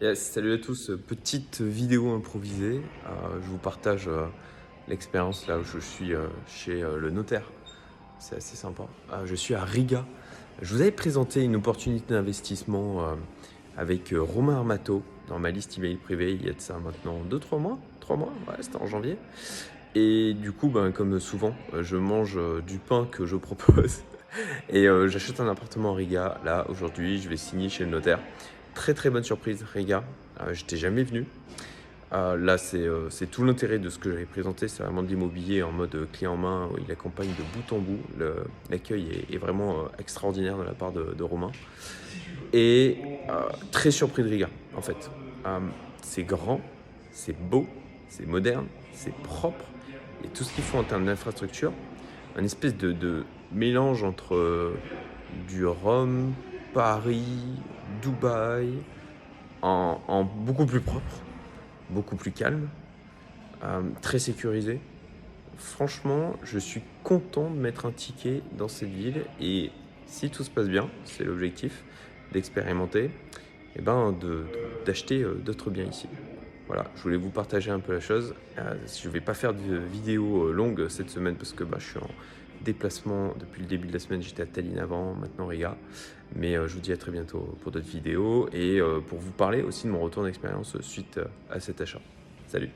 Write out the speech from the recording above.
Yes, salut à tous, petite vidéo improvisée. Euh, je vous partage euh, l'expérience là où je suis euh, chez le notaire. C'est assez sympa. Je suis à Riga. Je vous avais présenté une opportunité d'investissement avec Romain Armato dans ma liste email privée il y a de ça maintenant 2-3 mois. 3 mois, ouais, c'était en janvier. Et du coup, ben, comme souvent, je mange du pain que je propose. Et j'achète un appartement à Riga. Là, aujourd'hui, je vais signer chez le notaire. Très très bonne surprise, Riga. Euh, J'étais jamais venu. Euh, là, c'est euh, c'est tout l'intérêt de ce que j'avais présenté. C'est vraiment de l'immobilier en mode clé en main. où il accompagne de bout en bout. L'accueil est, vraiment extraordinaire de la part de, Romain. Et très surpris de Riga, en fait. C'est grand, c'est beau, c'est moderne, c'est propre. Et tout ce qu'il faut en termes d'infrastructure, un espèce de, de mélange entre du Rome, Paris, Dubaï, en, beaucoup plus propre, beaucoup plus calme, euh, très sécurisé. Franchement, je suis content de mettre un ticket dans cette ville et si tout se passe bien, c'est l'objectif, d'expérimenter, et ben de- d'acheter euh, d'autres biens ici. Voilà, je voulais vous partager un peu la chose. Euh, je ne vais pas faire de vidéo euh, longue cette semaine parce que bah, je suis en déplacement depuis le début de la semaine. J'étais à Tallinn avant, maintenant Riga. Mais euh, je vous dis à très bientôt pour d'autres vidéos et pour vous parler aussi de mon retour d'expérience suite à cet achat. Salut